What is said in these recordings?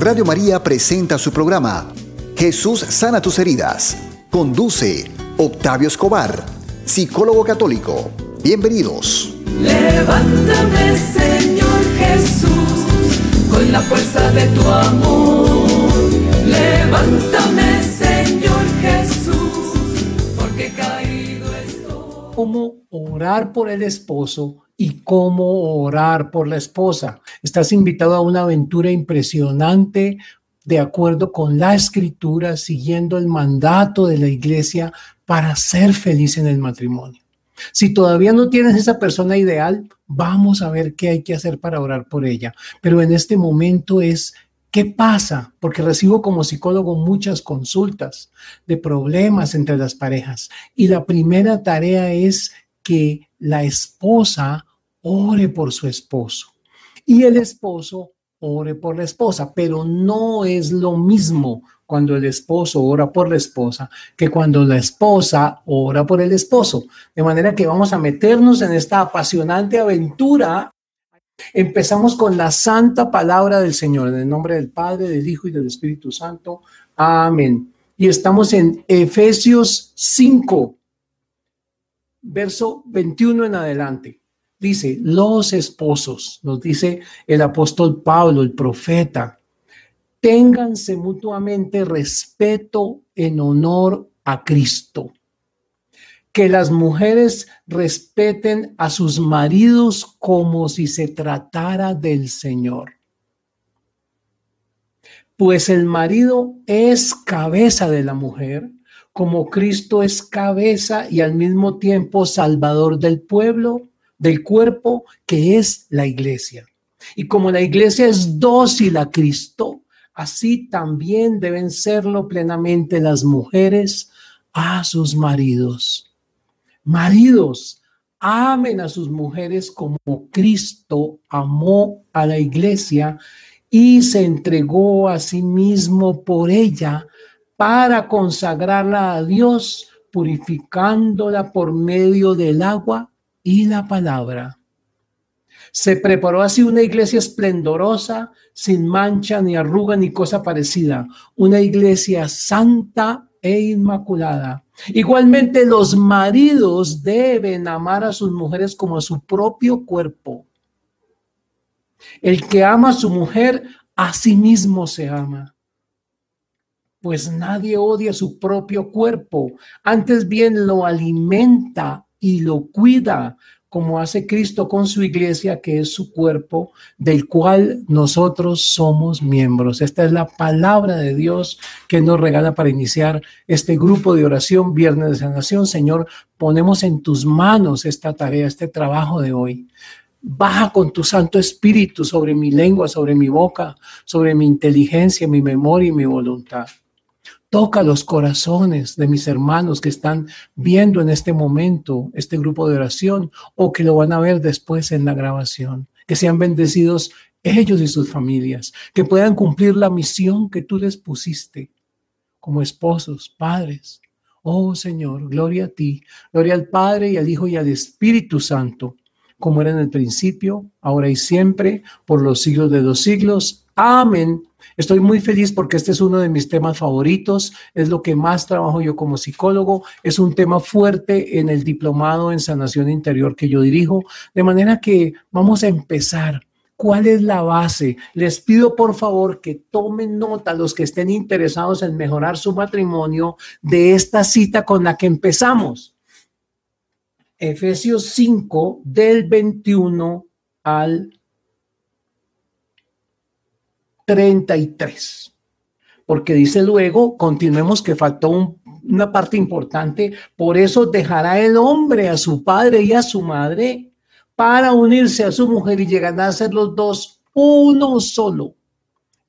Radio María presenta su programa Jesús sana tus heridas. Conduce Octavio Escobar, psicólogo católico. Bienvenidos. Levántame, Señor Jesús, con la fuerza de tu amor. Levántame, Señor Jesús, porque caído estoy. ¿Cómo orar por el esposo y cómo orar por la esposa? Estás invitado a una aventura impresionante de acuerdo con la escritura, siguiendo el mandato de la iglesia para ser feliz en el matrimonio. Si todavía no tienes esa persona ideal, vamos a ver qué hay que hacer para orar por ella. Pero en este momento es, ¿qué pasa? Porque recibo como psicólogo muchas consultas de problemas entre las parejas. Y la primera tarea es que la esposa ore por su esposo y el esposo ore por la esposa, pero no es lo mismo cuando el esposo ora por la esposa que cuando la esposa ora por el esposo. De manera que vamos a meternos en esta apasionante aventura. Empezamos con la santa palabra del Señor, en el nombre del Padre, del Hijo y del Espíritu Santo. Amén. Y estamos en Efesios 5, verso 21 en adelante dice, los esposos, nos dice el apóstol Pablo, el profeta, ténganse mutuamente respeto en honor a Cristo. Que las mujeres respeten a sus maridos como si se tratara del Señor. Pues el marido es cabeza de la mujer, como Cristo es cabeza y al mismo tiempo salvador del pueblo del cuerpo que es la iglesia. Y como la iglesia es dócil a Cristo, así también deben serlo plenamente las mujeres a sus maridos. Maridos, amen a sus mujeres como Cristo amó a la iglesia y se entregó a sí mismo por ella para consagrarla a Dios, purificándola por medio del agua y la palabra. Se preparó así una iglesia esplendorosa, sin mancha, ni arruga, ni cosa parecida, una iglesia santa e inmaculada. Igualmente los maridos deben amar a sus mujeres como a su propio cuerpo. El que ama a su mujer, a sí mismo se ama. Pues nadie odia su propio cuerpo, antes bien lo alimenta y lo cuida como hace Cristo con su iglesia, que es su cuerpo, del cual nosotros somos miembros. Esta es la palabra de Dios que nos regala para iniciar este grupo de oración, Viernes de Sanación. Señor, ponemos en tus manos esta tarea, este trabajo de hoy. Baja con tu Santo Espíritu sobre mi lengua, sobre mi boca, sobre mi inteligencia, mi memoria y mi voluntad. Toca los corazones de mis hermanos que están viendo en este momento este grupo de oración o que lo van a ver después en la grabación. Que sean bendecidos ellos y sus familias, que puedan cumplir la misión que tú les pusiste como esposos, padres. Oh Señor, gloria a ti, gloria al Padre y al Hijo y al Espíritu Santo, como era en el principio, ahora y siempre, por los siglos de los siglos. Amén. Estoy muy feliz porque este es uno de mis temas favoritos, es lo que más trabajo yo como psicólogo, es un tema fuerte en el diplomado en sanación interior que yo dirijo, de manera que vamos a empezar. ¿Cuál es la base? Les pido por favor que tomen nota los que estén interesados en mejorar su matrimonio de esta cita con la que empezamos. Efesios 5 del 21 al 33. Porque dice luego, continuemos que faltó una parte importante, por eso dejará el hombre a su padre y a su madre para unirse a su mujer y llegar a ser los dos uno solo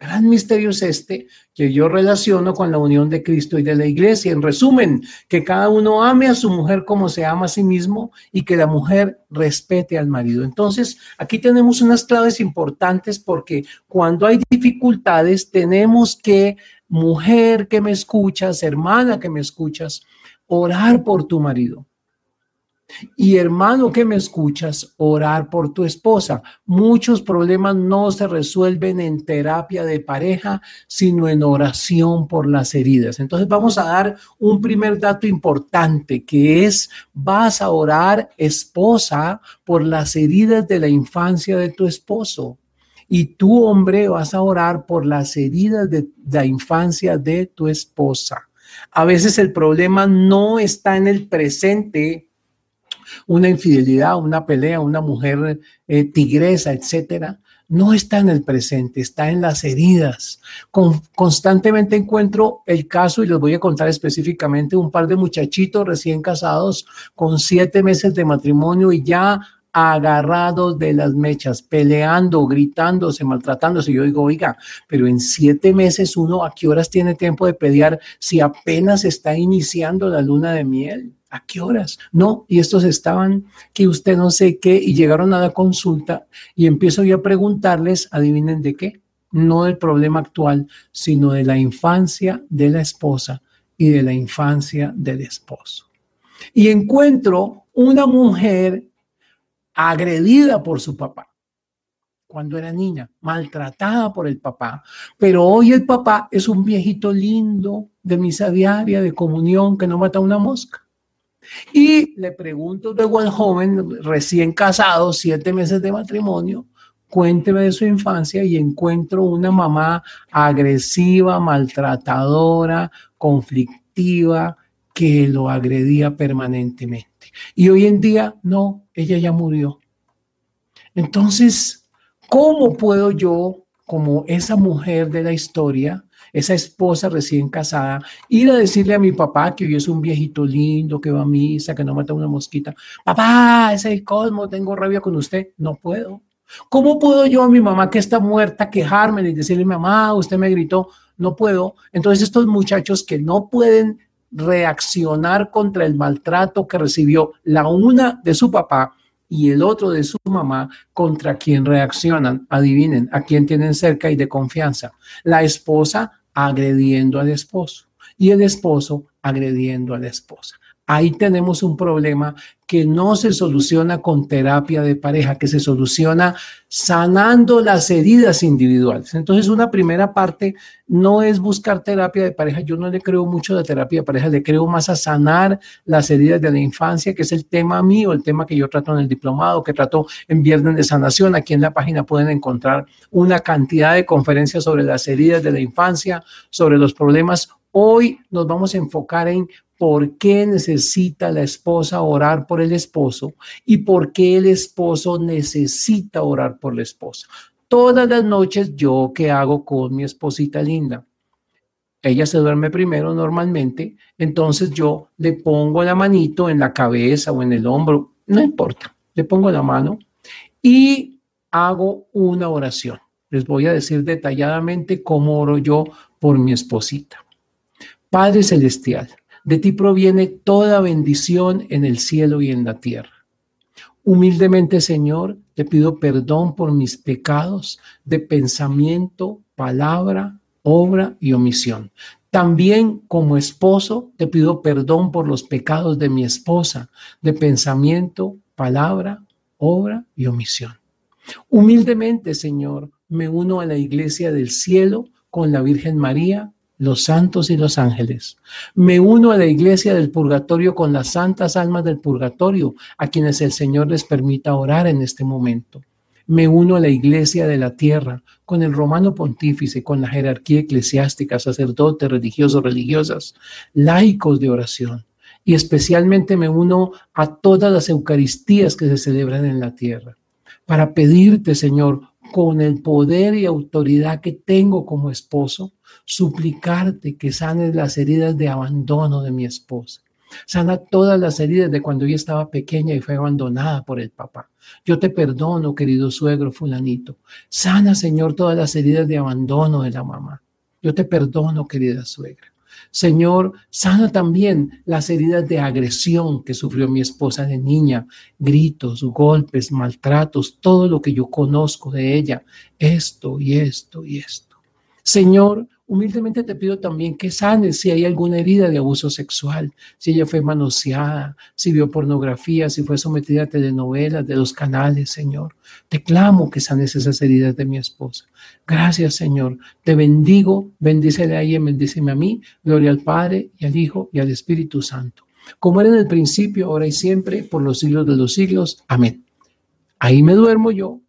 gran misterio es este que yo relaciono con la unión de Cristo y de la iglesia. En resumen, que cada uno ame a su mujer como se ama a sí mismo y que la mujer respete al marido. Entonces, aquí tenemos unas claves importantes porque cuando hay dificultades tenemos que, mujer que me escuchas, hermana que me escuchas, orar por tu marido. Y hermano que me escuchas, orar por tu esposa. Muchos problemas no se resuelven en terapia de pareja, sino en oración por las heridas. Entonces vamos a dar un primer dato importante que es, vas a orar esposa por las heridas de la infancia de tu esposo. Y tú, hombre, vas a orar por las heridas de la infancia de tu esposa. A veces el problema no está en el presente, una infidelidad, una pelea, una mujer eh, tigresa, etcétera, no está en el presente, está en las heridas. constantemente encuentro el caso, y les voy a contar específicamente, un par de muchachitos recién casados con siete meses de matrimonio y ya agarrados de las mechas, peleando, gritándose, maltratándose. Yo digo, oiga, pero en siete meses uno a qué horas tiene tiempo de pelear si apenas está iniciando la luna de miel. ¿A qué horas? No, y estos estaban que usted no sé qué y llegaron a la consulta y empiezo yo a preguntarles, adivinen de qué, no del problema actual, sino de la infancia de la esposa y de la infancia del esposo. Y encuentro una mujer agredida por su papá cuando era niña, maltratada por el papá, pero hoy el papá es un viejito lindo de misa diaria, de comunión, que no mata una mosca. Y le pregunto luego al joven recién casado, siete meses de matrimonio, cuénteme de su infancia y encuentro una mamá agresiva, maltratadora, conflictiva, que lo agredía permanentemente. Y hoy en día, no, ella ya murió. Entonces, ¿cómo puedo yo, como esa mujer de la historia, esa esposa recién casada, ir a decirle a mi papá que hoy es un viejito lindo, que va a misa, que no mata una mosquita. Papá, es el cosmo, tengo rabia con usted. No puedo. ¿Cómo puedo yo a mi mamá que está muerta quejarme y decirle, mamá, usted me gritó? No puedo. Entonces estos muchachos que no pueden reaccionar contra el maltrato que recibió la una de su papá y el otro de su mamá, contra quien reaccionan. Adivinen, a quién tienen cerca y de confianza. La esposa agrediendo al esposo y el esposo agrediendo a la esposa. Ahí tenemos un problema que no se soluciona con terapia de pareja, que se soluciona sanando las heridas individuales. Entonces, una primera parte no es buscar terapia de pareja. Yo no le creo mucho de terapia de pareja, le creo más a sanar las heridas de la infancia, que es el tema mío, el tema que yo trato en el diplomado, que trato en Viernes de Sanación. Aquí en la página pueden encontrar una cantidad de conferencias sobre las heridas de la infancia, sobre los problemas Hoy nos vamos a enfocar en por qué necesita la esposa orar por el esposo y por qué el esposo necesita orar por la esposa. Todas las noches yo qué hago con mi esposita linda. Ella se duerme primero normalmente, entonces yo le pongo la manito en la cabeza o en el hombro, no importa, le pongo la mano y hago una oración. Les voy a decir detalladamente cómo oro yo por mi esposita. Padre Celestial, de ti proviene toda bendición en el cielo y en la tierra. Humildemente, Señor, te pido perdón por mis pecados de pensamiento, palabra, obra y omisión. También como esposo te pido perdón por los pecados de mi esposa, de pensamiento, palabra, obra y omisión. Humildemente, Señor, me uno a la iglesia del cielo con la Virgen María los santos y los ángeles. Me uno a la iglesia del purgatorio con las santas almas del purgatorio, a quienes el Señor les permita orar en este momento. Me uno a la iglesia de la tierra, con el romano pontífice, con la jerarquía eclesiástica, sacerdotes, religiosos, religiosas, laicos de oración. Y especialmente me uno a todas las Eucaristías que se celebran en la tierra, para pedirte, Señor, con el poder y autoridad que tengo como esposo, suplicarte que sanes las heridas de abandono de mi esposa. Sana todas las heridas de cuando ella estaba pequeña y fue abandonada por el papá. Yo te perdono, querido suegro fulanito. Sana, Señor, todas las heridas de abandono de la mamá. Yo te perdono, querida suegra. Señor, sana también las heridas de agresión que sufrió mi esposa de niña, gritos, golpes, maltratos, todo lo que yo conozco de ella, esto y esto y esto. Señor, Humildemente te pido también que sanes si hay alguna herida de abuso sexual, si ella fue manoseada, si vio pornografía, si fue sometida a telenovelas de los canales, Señor. Te clamo que sanes esas heridas de mi esposa. Gracias, Señor. Te bendigo, bendícele a ella, bendíceme a mí. Gloria al Padre y al Hijo y al Espíritu Santo. Como era en el principio, ahora y siempre, por los siglos de los siglos. Amén. Ahí me duermo yo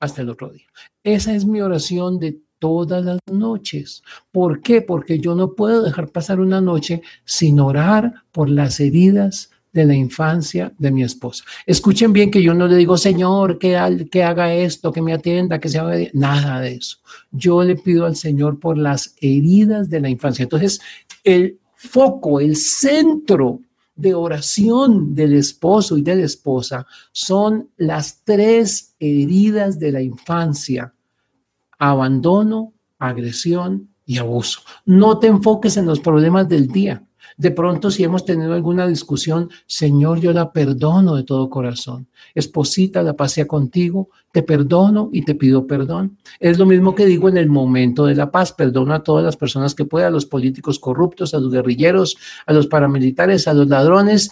hasta el otro día. Esa es mi oración de todas las noches. ¿Por qué? Porque yo no puedo dejar pasar una noche sin orar por las heridas de la infancia de mi esposa. Escuchen bien que yo no le digo, Señor, que, haga esto, que me atienda, que se haga nada de eso. Yo le pido al Señor por las heridas de la infancia. Entonces, el foco, el centro de oración del esposo y de la esposa son las tres heridas de la infancia abandono, agresión y abuso. No te enfoques en los problemas del día. De pronto, si hemos tenido alguna discusión, Señor, yo la perdono de todo corazón. Esposita, la pasea contigo, te perdono y te pido perdón. Es lo mismo que digo en el momento de la paz. Perdono a todas las personas que pueda, a los políticos corruptos, a los guerrilleros, a los paramilitares, a los ladrones.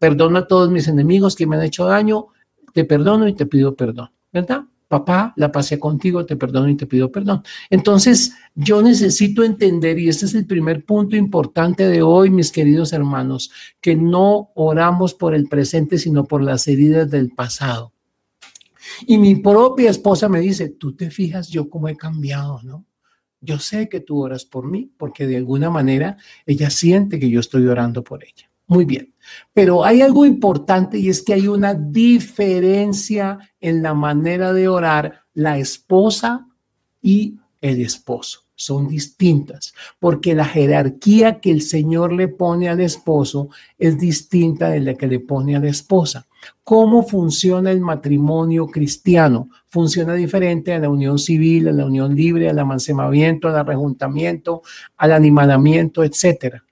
perdono a todos mis enemigos que me han hecho daño. Te perdono y te pido perdón. ¿Verdad? Papá, la pasé contigo, te perdono y te pido perdón. Entonces, yo necesito entender, y este es el primer punto importante de hoy, mis queridos hermanos, que no oramos por el presente, sino por las heridas del pasado. Y mi propia esposa me dice, tú te fijas yo cómo he cambiado, ¿no? Yo sé que tú oras por mí, porque de alguna manera ella siente que yo estoy orando por ella. Muy bien. Pero hay algo importante y es que hay una diferencia en la manera de orar la esposa y el esposo. Son distintas, porque la jerarquía que el Señor le pone al esposo es distinta de la que le pone a la esposa. ¿Cómo funciona el matrimonio cristiano? Funciona diferente a la unión civil, a la unión libre, al amancebamiento, al arrejuntamiento, al animalamiento, etcétera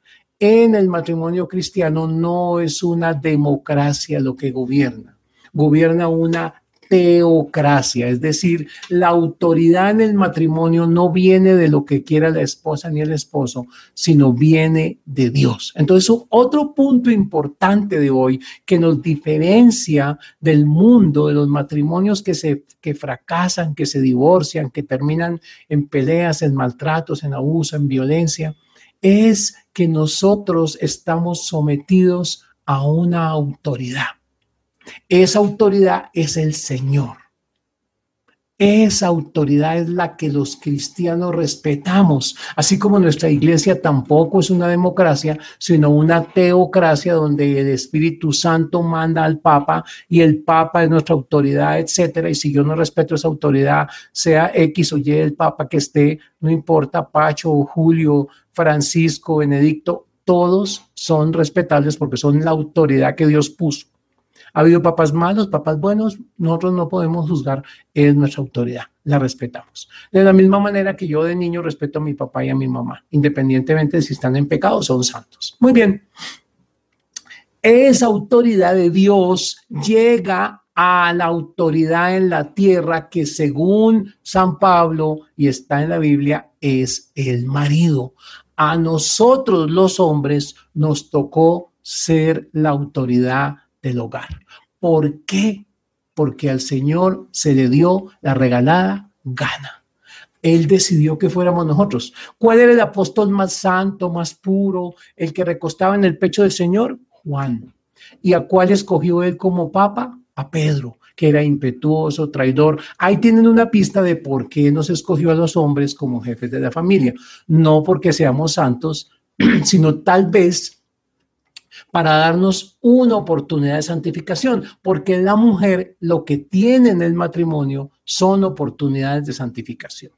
en el matrimonio cristiano no es una democracia lo que gobierna, gobierna una teocracia, es decir, la autoridad en el matrimonio no viene de lo que quiera la esposa ni el esposo, sino viene de Dios. Entonces, otro punto importante de hoy que nos diferencia del mundo, de los matrimonios que se que fracasan, que se divorcian, que terminan en peleas, en maltratos, en abuso, en violencia, es que nosotros estamos sometidos a una autoridad. Esa autoridad es el Señor. Esa autoridad es la que los cristianos respetamos, así como nuestra iglesia tampoco es una democracia, sino una teocracia donde el Espíritu Santo manda al Papa y el Papa es nuestra autoridad, etcétera. Y si yo no respeto esa autoridad, sea X o Y el Papa que esté, no importa, Pacho Julio, Francisco, Benedicto, todos son respetables porque son la autoridad que Dios puso. Ha habido papas malos, papas buenos, nosotros no podemos juzgar, es nuestra autoridad, la respetamos. De la misma manera que yo de niño respeto a mi papá y a mi mamá, independientemente de si están en pecado o son santos. Muy bien. Esa autoridad de Dios llega a la autoridad en la tierra que según San Pablo y está en la Biblia es el marido. A nosotros los hombres nos tocó ser la autoridad del hogar. ¿Por qué? Porque al Señor se le dio la regalada gana. Él decidió que fuéramos nosotros. ¿Cuál era el apóstol más santo, más puro, el que recostaba en el pecho del Señor? Juan. ¿Y a cuál escogió él como papa? A Pedro, que era impetuoso, traidor. Ahí tienen una pista de por qué nos escogió a los hombres como jefes de la familia. No porque seamos santos, sino tal vez para darnos una oportunidad de santificación, porque la mujer lo que tiene en el matrimonio son oportunidades de santificación.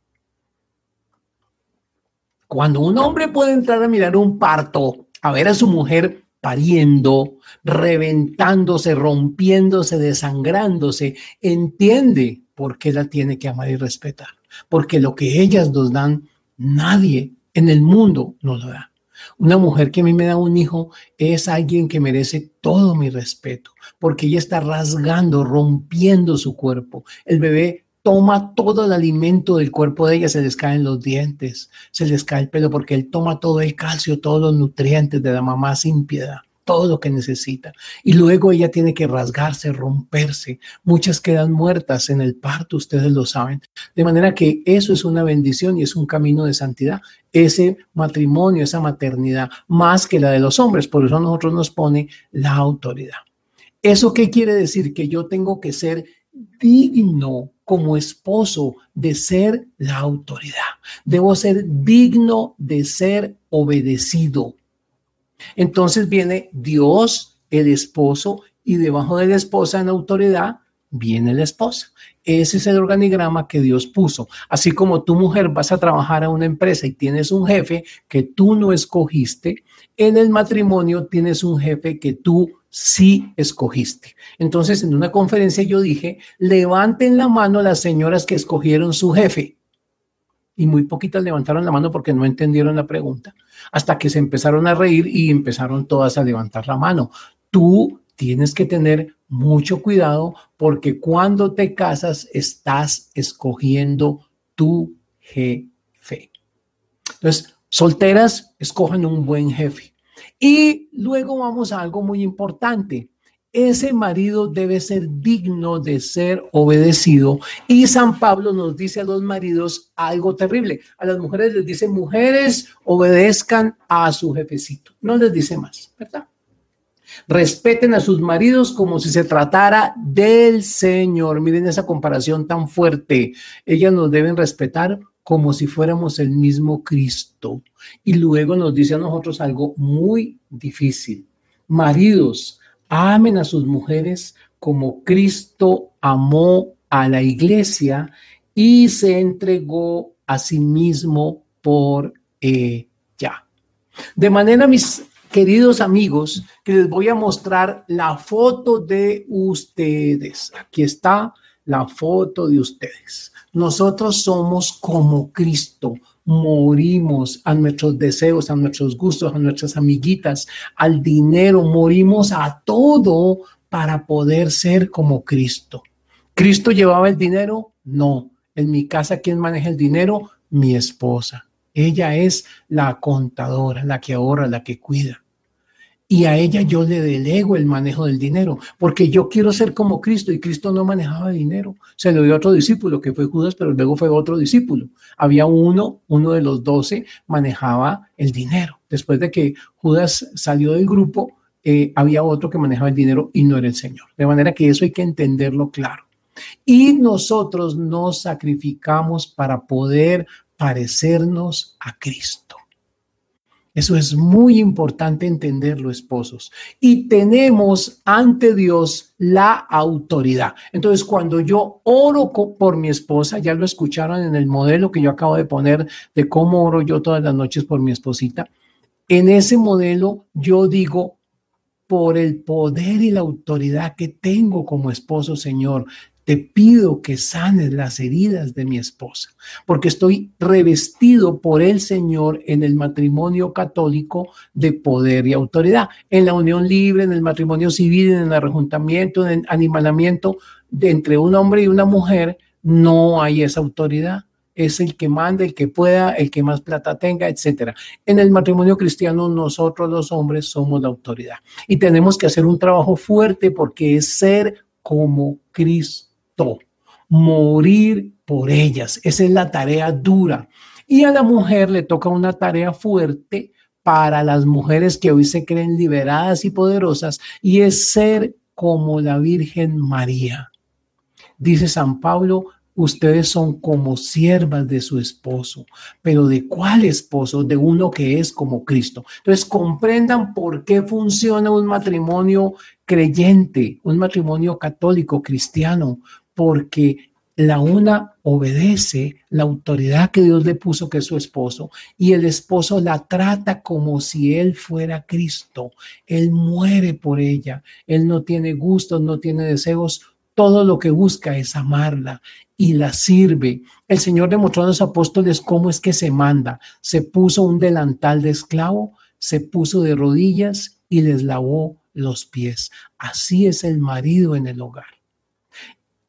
Cuando un hombre puede entrar a mirar un parto, a ver a su mujer pariendo, reventándose, rompiéndose, desangrándose, entiende por qué la tiene que amar y respetar. Porque lo que ellas nos dan, nadie en el mundo nos lo da. Una mujer que a mí me da un hijo es alguien que merece todo mi respeto, porque ella está rasgando, rompiendo su cuerpo. El bebé toma todo el alimento del cuerpo de ella, se les caen los dientes, se les cae el pelo, porque él toma todo el calcio, todos los nutrientes de la mamá sin piedad todo lo que necesita. Y luego ella tiene que rasgarse, romperse. Muchas quedan muertas en el parto, ustedes lo saben. De manera que eso es una bendición y es un camino de santidad. Ese matrimonio, esa maternidad, más que la de los hombres. Por eso nosotros nos pone la autoridad. ¿Eso qué quiere decir? Que yo tengo que ser digno como esposo de ser la autoridad. Debo ser digno de ser obedecido. Entonces viene Dios, el esposo, y debajo de la esposa en autoridad viene la esposa. Ese es el organigrama que Dios puso. Así como tu mujer vas a trabajar a una empresa y tienes un jefe que tú no escogiste, en el matrimonio tienes un jefe que tú sí escogiste. Entonces, en una conferencia yo dije, levanten la mano las señoras que escogieron su jefe y muy poquitas levantaron la mano porque no entendieron la pregunta, hasta que se empezaron a reír y empezaron todas a levantar la mano. Tú tienes que tener mucho cuidado porque cuando te casas estás escogiendo tu jefe. Entonces, solteras, escojan un buen jefe. Y luego vamos a algo muy importante ese marido debe ser digno de ser obedecido. Y San Pablo nos dice a los maridos algo terrible. A las mujeres les dice, mujeres, obedezcan a su jefecito. No les dice más, ¿verdad? Respeten a sus maridos como si se tratara del Señor. Miren esa comparación tan fuerte. Ellas nos deben respetar como si fuéramos el mismo Cristo. Y luego nos dice a nosotros algo muy difícil. Maridos, amen a sus mujeres como Cristo amó a la iglesia y se entregó a sí mismo por ella. De manera, mis queridos amigos, que les voy a mostrar la foto de ustedes. Aquí está la foto de ustedes. Nosotros somos como Cristo morimos a nuestros deseos, a nuestros gustos, a nuestras amiguitas, al dinero, morimos a todo para poder ser como Cristo. ¿Cristo llevaba el dinero? No. En mi casa, ¿quién maneja el dinero? Mi esposa. Ella es la contadora, la que ahorra, la que cuida y a ella yo le delego el manejo del dinero, porque yo quiero ser como Cristo y Cristo no manejaba dinero. Se lo dio a otro discípulo, que fue Judas, pero luego fue otro discípulo. Había uno, uno de los doce, manejaba el dinero. Después de que Judas salió del grupo, eh, había otro que manejaba el dinero y no era el Señor. De manera que eso hay que entenderlo claro. Y nosotros nos sacrificamos para poder parecernos a Cristo. Eso es muy importante entenderlo, esposos. Y tenemos ante Dios la autoridad. Entonces, cuando yo oro por mi esposa, ya lo escucharon en el modelo que yo acabo de poner de cómo oro yo todas las noches por mi esposita. En ese modelo yo digo, por el poder y la autoridad que tengo como esposo, Señor, te pido que sanes las heridas de mi esposa, porque estoy revestido por el Señor en el matrimonio católico de poder y autoridad. En la unión libre, en el matrimonio civil, en el rejuntamiento, en el animalamiento de entre un hombre y una mujer, no hay esa autoridad. Es el que manda, el que pueda, el que más plata tenga, etcétera. En el matrimonio cristiano, nosotros los hombres somos la autoridad y tenemos que hacer un trabajo fuerte porque es ser como Cristo morir por ellas. Esa es la tarea dura. Y a la mujer le toca una tarea fuerte para las mujeres que hoy se creen liberadas y poderosas y es ser como la Virgen María. Dice San Pablo, ustedes son como siervas de su esposo, pero ¿de cuál esposo? De uno que es como Cristo. Entonces comprendan por qué funciona un matrimonio creyente, un matrimonio católico cristiano, porque la una obedece la autoridad que Dios le puso, que es su esposo, y el esposo la trata como si él fuera Cristo. Él muere por ella, él no tiene gustos, no tiene deseos, todo lo que busca es amarla y la sirve. El Señor demostró a los apóstoles cómo es que se manda. Se puso un delantal de esclavo, se puso de rodillas y les lavó los pies. Así es el marido en el hogar.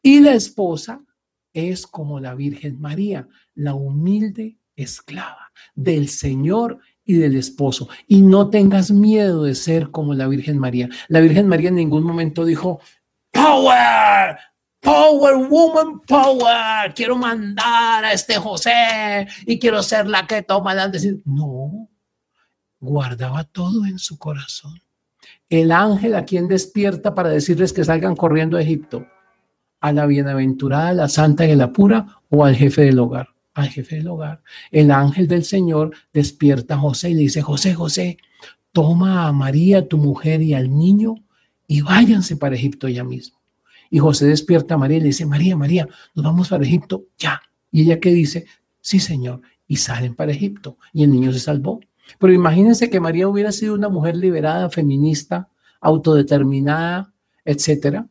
Y la esposa es como la Virgen María, la humilde esclava del Señor y del esposo. Y no tengas miedo de ser como la Virgen María. La Virgen María en ningún momento dijo, Power, Power, woman, power. Quiero mandar a este José y quiero ser la que toma la decisión. No, guardaba todo en su corazón. El ángel a quien despierta para decirles que salgan corriendo a Egipto, a la bienaventurada, la santa y la pura o al jefe del hogar. Al jefe del hogar. El ángel del Señor despierta a José y le dice, José, José, toma a María, tu mujer, y al niño y váyanse para Egipto ya mismo. Y José despierta a María y le dice, María, María, nos vamos para Egipto ya. Y ella que dice, sí, Señor. Y salen para Egipto. Y el niño se salvó. Pero imagínense que María hubiera sido una mujer liberada, feminista, autodeterminada, etcétera.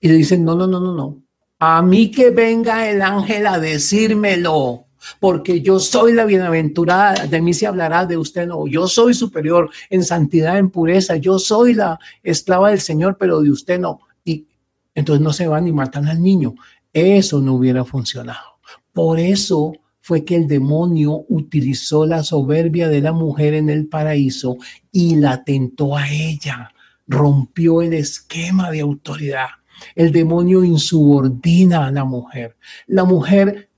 Y le dicen, no, no, no, no, no. A mí que venga el ángel a decírmelo, porque yo soy la bienaventurada, de mí se hablará, de usted no. Yo soy superior en santidad, en pureza, yo soy la esclava del Señor, pero de usted no. Y entonces no se van y matan al niño. Eso no hubiera funcionado. Por eso fue que el demonio utilizó la soberbia de la mujer en el paraíso y la tentó a ella, rompió el esquema de autoridad. El demonio insubordina a la mujer. La mujer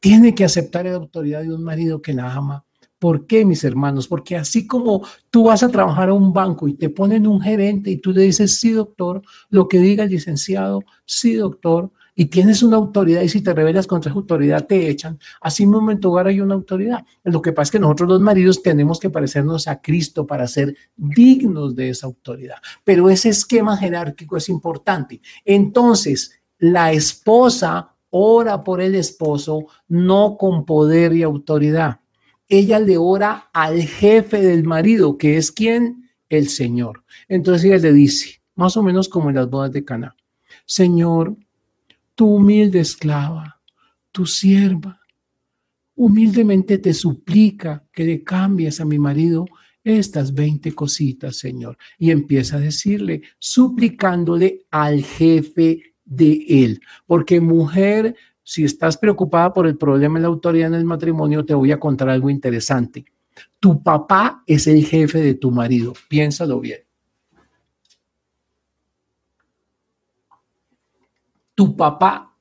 tiene que aceptar la autoridad de un marido que la ama. ¿Por qué, mis hermanos? Porque así como tú vas a trabajar a un banco y te ponen un gerente y tú le dices, sí, doctor, lo que diga el licenciado, sí, doctor, y tienes una autoridad y si te rebelas contra esa autoridad te echan. Así mismo en tu hogar hay una autoridad. Lo que pasa es que nosotros los maridos tenemos que parecernos a Cristo para ser dignos de esa autoridad. Pero ese esquema jerárquico es importante. Entonces, la esposa ora por el esposo, no con poder y autoridad. Ella le ora al jefe del marido, que es quien? El Señor. Entonces ella le dice, más o menos como en las bodas de Cana, Señor, tu humilde esclava, tu sierva, humildemente te suplica que le cambies a mi marido estas 20 cositas, Señor. Y empieza a decirle, suplicándole al jefe de él. Porque mujer, si estás preocupada por el problema de la autoridad en el matrimonio, te voy a contar algo interesante. Tu papá es el jefe de tu marido. Piénsalo bien. Tu papá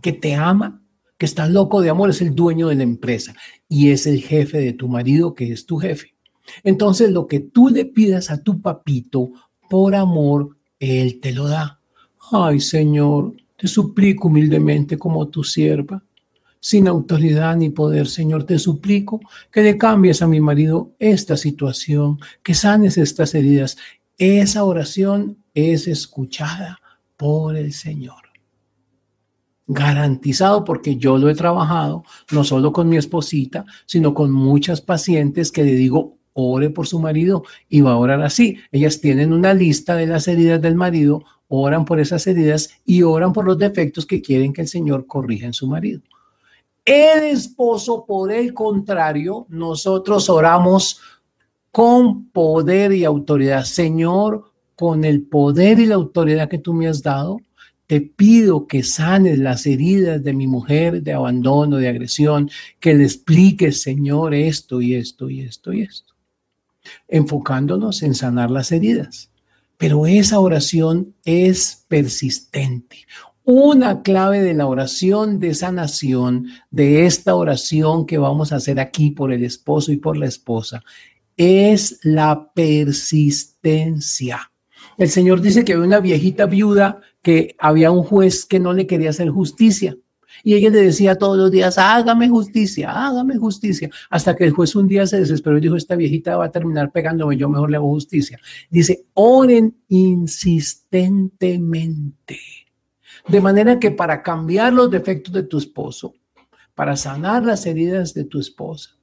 que te ama, que está loco de amor, es el dueño de la empresa y es el jefe de tu marido, que es tu jefe. Entonces, lo que tú le pidas a tu papito por amor, él te lo da. Ay, Señor, te suplico humildemente como tu sierva, sin autoridad ni poder, Señor, te suplico que le cambies a mi marido esta situación, que sanes estas heridas. Esa oración es escuchada por el Señor garantizado porque yo lo he trabajado, no solo con mi esposita, sino con muchas pacientes que le digo, ore por su marido y va a orar así. Ellas tienen una lista de las heridas del marido, oran por esas heridas y oran por los defectos que quieren que el Señor corrija en su marido. El esposo, por el contrario, nosotros oramos con poder y autoridad. Señor, con el poder y la autoridad que tú me has dado, te pido que sanes las heridas de mi mujer de abandono, de agresión, que le expliques, Señor, esto y esto y esto y esto, enfocándonos en sanar las heridas. Pero esa oración es persistente. Una clave de la oración de sanación, de esta oración que vamos a hacer aquí por el esposo y por la esposa, es la persistencia. El Señor dice que había una viejita viuda que había un juez que no le quería hacer justicia. Y ella le decía todos los días, hágame justicia, hágame justicia. Hasta que el juez un día se desesperó y dijo, esta viejita va a terminar pegándome, yo mejor le hago justicia. Dice, oren insistentemente. De manera que para cambiar los defectos de tu esposo, para sanar las heridas de tu esposa,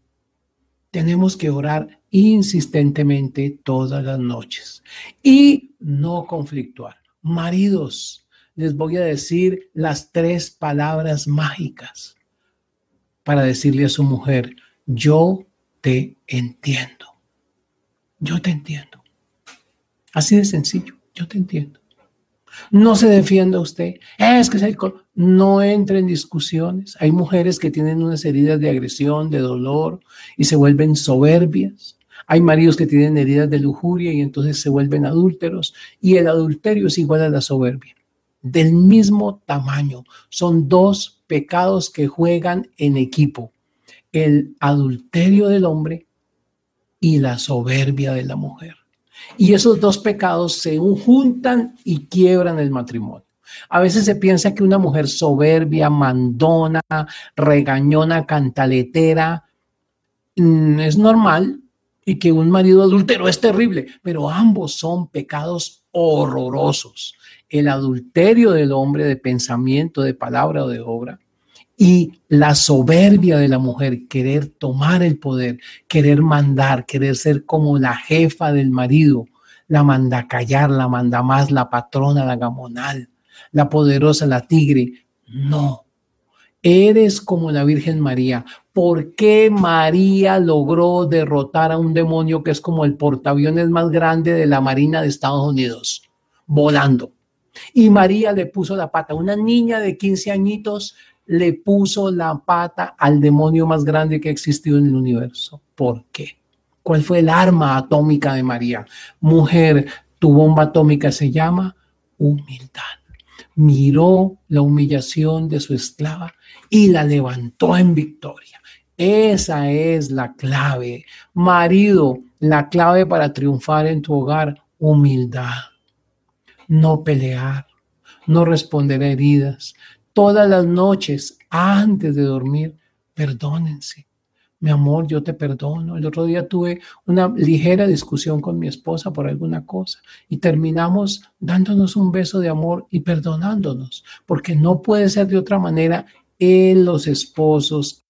tenemos que orar insistentemente todas las noches y no conflictuar. Maridos, les voy a decir las tres palabras mágicas para decirle a su mujer, yo te entiendo. Yo te entiendo. Así de sencillo, yo te entiendo. No se defienda usted. Es que no entre en discusiones. Hay mujeres que tienen unas heridas de agresión, de dolor y se vuelven soberbias. Hay maridos que tienen heridas de lujuria y entonces se vuelven adúlteros. Y el adulterio es igual a la soberbia. Del mismo tamaño. Son dos pecados que juegan en equipo. El adulterio del hombre y la soberbia de la mujer. Y esos dos pecados se juntan y quiebran el matrimonio. A veces se piensa que una mujer soberbia, mandona, regañona, cantaletera, mm, es normal y que un marido adúltero es terrible, pero ambos son pecados horrorosos. El adulterio del hombre de pensamiento, de palabra o de obra y la soberbia de la mujer, querer tomar el poder, querer mandar, querer ser como la jefa del marido, la manda callar, la manda más, la patrona, la gamonal, la poderosa, la tigre. No, eres como la Virgen María. ¿Por qué María logró derrotar a un demonio que es como el portaaviones más grande de la Marina de Estados Unidos? Volando. Y María le puso la pata. Una niña de 15 añitos le puso la pata al demonio más grande que ha existido en el universo. ¿Por qué? ¿Cuál fue el arma atómica de María? Mujer, tu bomba atómica se llama humildad. Miró la humillación de su esclava y la levantó en victoria. Esa es la clave. Marido, la clave para triunfar en tu hogar, humildad. No pelear, no responder a heridas, todas las noches antes de dormir, perdónense. Mi amor, yo te perdono. El otro día tuve una ligera discusión con mi esposa por alguna cosa y terminamos dándonos un beso de amor y perdonándonos, porque no puede ser de otra manera en los esposos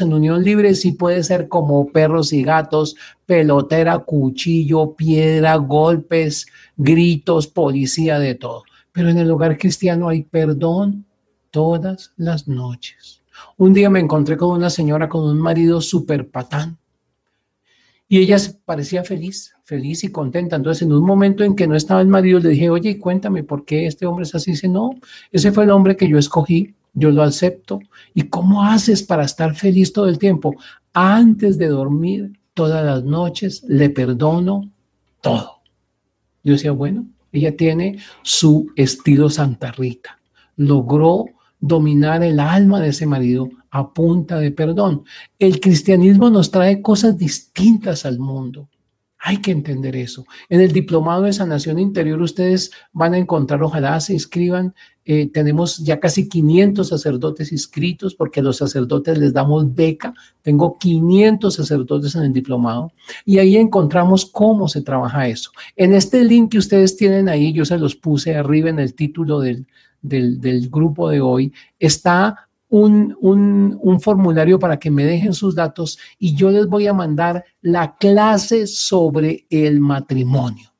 en unión libre sí puede ser como perros y gatos, pelotera, cuchillo, piedra, golpes, gritos, policía, de todo. Pero en el hogar cristiano hay perdón todas las noches. Un día me encontré con una señora con un marido súper patán. Y ella parecía feliz, feliz y contenta. Entonces, en un momento en que no estaba el marido, le dije, oye, cuéntame por qué este hombre es así. Dice, no, ese fue el hombre que yo escogí, yo lo acepto. ¿Y cómo haces para estar feliz todo el tiempo? Antes de dormir, todas las noches, le perdono todo. Yo decía, bueno, ella tiene su estilo Santa Rita. Logró dominar el alma de ese marido a punta de perdón. El cristianismo nos trae cosas distintas al mundo. Hay que entender eso. En el diplomado de sanación interior ustedes van a encontrar, ojalá se inscriban, eh, tenemos ya casi 500 sacerdotes inscritos porque a los sacerdotes les damos beca. Tengo 500 sacerdotes en el diplomado y ahí encontramos cómo se trabaja eso. En este link que ustedes tienen ahí, yo se los puse arriba en el título del, del, del grupo de hoy, está un, formulario para que me dejen sus datos y yo les voy a mandar la clase sobre el matrimonio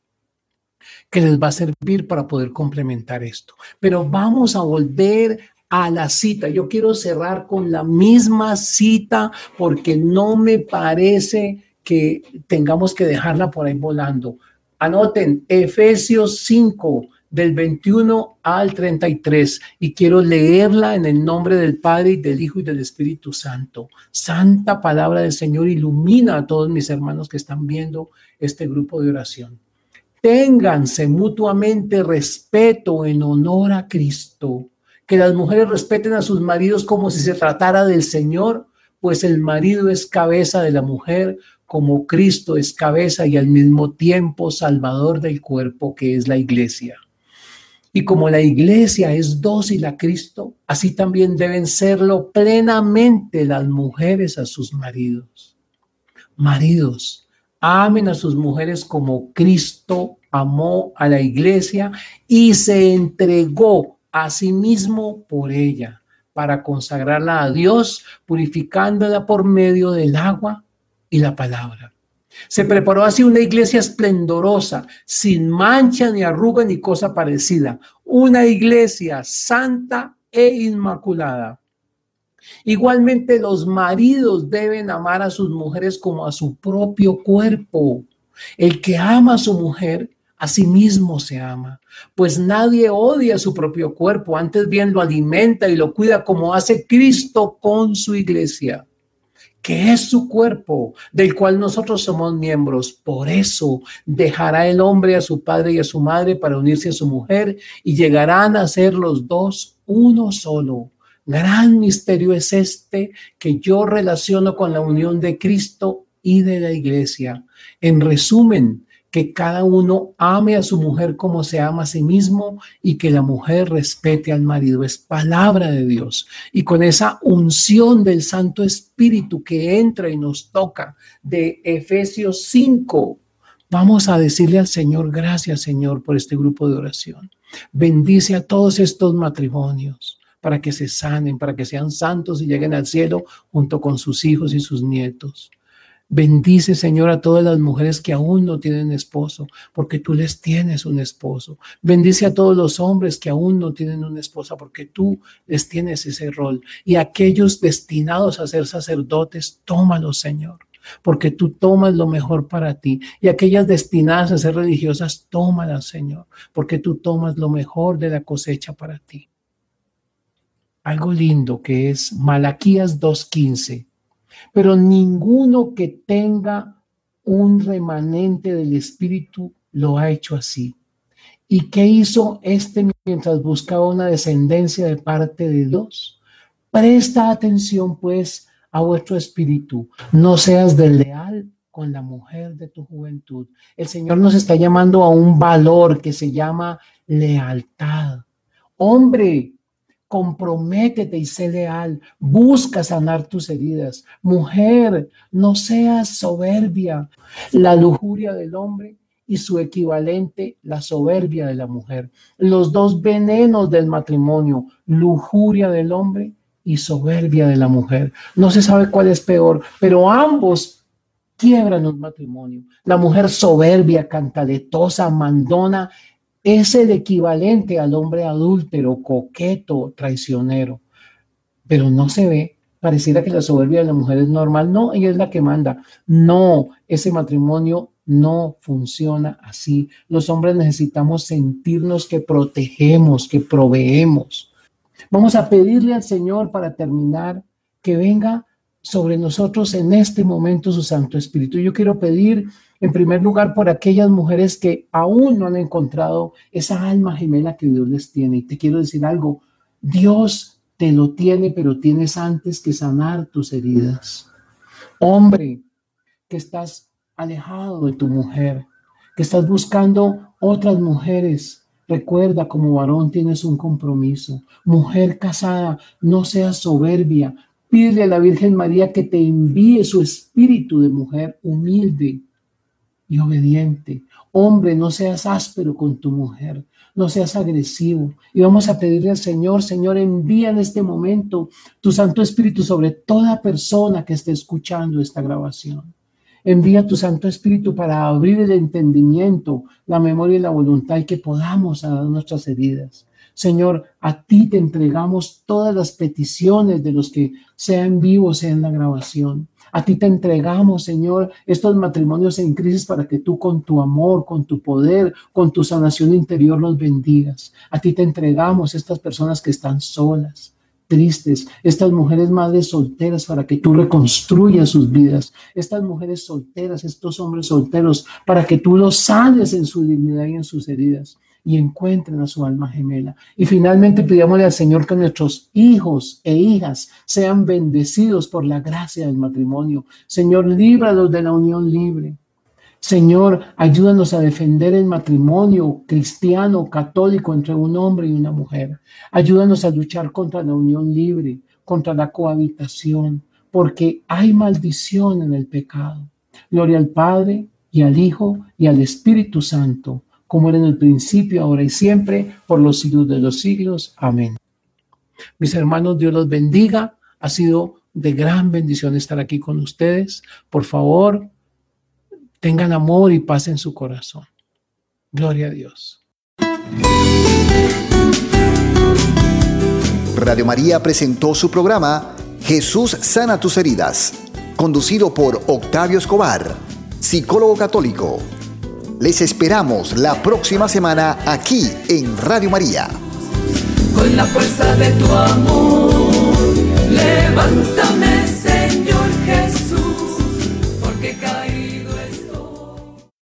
que les va a servir para poder complementar esto. Pero vamos a volver a la cita. Yo quiero cerrar con la misma cita porque no me parece que tengamos que dejarla por ahí volando. Anoten Efesios 5, del 21 al 33 y quiero leerla en el nombre del Padre y del Hijo y del Espíritu Santo. Santa palabra del Señor ilumina a todos mis hermanos que están viendo este grupo de oración. Ténganse mutuamente respeto en honor a Cristo. Que las mujeres respeten a sus maridos como si se tratara del Señor, pues el marido es cabeza de la mujer, como Cristo es cabeza y al mismo tiempo salvador del cuerpo que es la iglesia. Y como la iglesia es dócil a Cristo, así también deben serlo plenamente las mujeres a sus maridos. Maridos, amen a sus mujeres como Cristo amó a la iglesia y se entregó a sí mismo por ella para consagrarla a Dios, purificándola por medio del agua y la palabra. Se preparó así una iglesia esplendorosa, sin mancha ni arruga ni cosa parecida. Una iglesia santa e inmaculada. Igualmente los maridos deben amar a sus mujeres como a su propio cuerpo. El que ama a su mujer, a sí mismo se ama, pues nadie odia su propio cuerpo, antes bien lo alimenta y lo cuida como hace Cristo con su iglesia, que es su cuerpo, del cual nosotros somos miembros. Por eso dejará el hombre a su padre y a su madre para unirse a su mujer y llegarán a ser los dos uno solo. Gran misterio es este que yo relaciono con la unión de Cristo y de la iglesia. En resumen, que cada uno ame a su mujer como se ama a sí mismo y que la mujer respete al marido. Es palabra de Dios. Y con esa unción del Santo Espíritu que entra y nos toca de Efesios 5, vamos a decirle al Señor, gracias Señor por este grupo de oración. Bendice a todos estos matrimonios para que se sanen, para que sean santos y lleguen al cielo junto con sus hijos y sus nietos. Bendice, Señor, a todas las mujeres que aún no tienen esposo, porque tú les tienes un esposo. Bendice a todos los hombres que aún no tienen una esposa, porque tú les tienes ese rol. Y aquellos destinados a ser sacerdotes, tómalos, Señor, porque tú tomas lo mejor para ti. Y aquellas destinadas a ser religiosas, tómalas, Señor, porque tú tomas lo mejor de la cosecha para ti. Algo lindo que es Malaquías 2.15 pero ninguno que tenga un remanente del Espíritu lo ha hecho así. ¿Y qué hizo este mientras buscaba una descendencia de parte de Dios? Presta atención pues a vuestro espíritu. No seas desleal con la mujer de tu juventud. El Señor nos está llamando a un valor que se llama lealtad. Hombre, comprométete y sé leal, busca sanar tus heridas. Mujer, no seas soberbia. La lujuria del hombre y su equivalente, la soberbia de la mujer. Los dos venenos del matrimonio, lujuria del hombre y soberbia de la mujer. No se sabe cuál es peor, pero ambos quiebran un matrimonio. La mujer soberbia, cantaletosa, mandona, es el equivalente al hombre adúltero, coqueto, traicionero. Pero no se ve. Pareciera que la soberbia de la mujer es normal. No, ella es la que manda. No, ese matrimonio no funciona así. Los hombres necesitamos sentirnos que protegemos, que proveemos. Vamos a pedirle al Señor para terminar que venga sobre nosotros en este momento su Santo Espíritu. Yo quiero pedir en primer lugar, por aquellas mujeres que aún no han encontrado esa alma gemela que Dios les tiene. Y te quiero decir algo, Dios te lo tiene, pero tienes antes que sanar tus heridas. Hombre, que estás alejado de tu mujer, que estás buscando otras mujeres. Recuerda, como varón tienes un compromiso. Mujer casada, no seas soberbia. Pídele a la Virgen María que te envíe su espíritu de mujer humilde, y obediente. Hombre, no seas áspero con tu mujer, no seas agresivo. Y vamos a pedirle al Señor, Señor, envía en este momento tu Santo Espíritu sobre toda persona que esté escuchando esta grabación. Envía tu Santo Espíritu para abrir el entendimiento, la memoria y la voluntad y que podamos sanar nuestras heridas. Señor, a ti te entregamos todas las peticiones de los que sean vivos, sea en la grabación. A ti te entregamos, Señor, estos matrimonios en crisis para que tú con tu amor, con tu poder, con tu sanación interior los bendigas. A ti te entregamos estas personas que están solas, tristes, estas mujeres madres solteras para que tú reconstruyas sus vidas, estas mujeres solteras, estos hombres solteros, para que tú los sanes en su dignidad y en sus heridas y encuentren a su alma gemela. Y finalmente pidámosle al Señor que nuestros hijos e hijas sean bendecidos por la gracia del matrimonio. Señor, líbralos de la unión libre. Señor, ayúdanos a defender el matrimonio cristiano, católico entre un hombre y una mujer. Ayúdanos a luchar contra la unión libre, contra la cohabitación, porque hay maldición en el pecado. Gloria al Padre y al Hijo y al Espíritu Santo como era en el principio, ahora y siempre, por los siglos de los siglos. Amén. Mis hermanos, Dios los bendiga. Ha sido de gran bendición estar aquí con ustedes. Por favor, tengan amor y paz en su corazón. Gloria a Dios. Radio María presentó su programa Jesús sana tus heridas, conducido por Octavio Escobar, psicólogo católico Les esperamos la próxima semana aquí en Radio María. Con la fuerza de tu amor,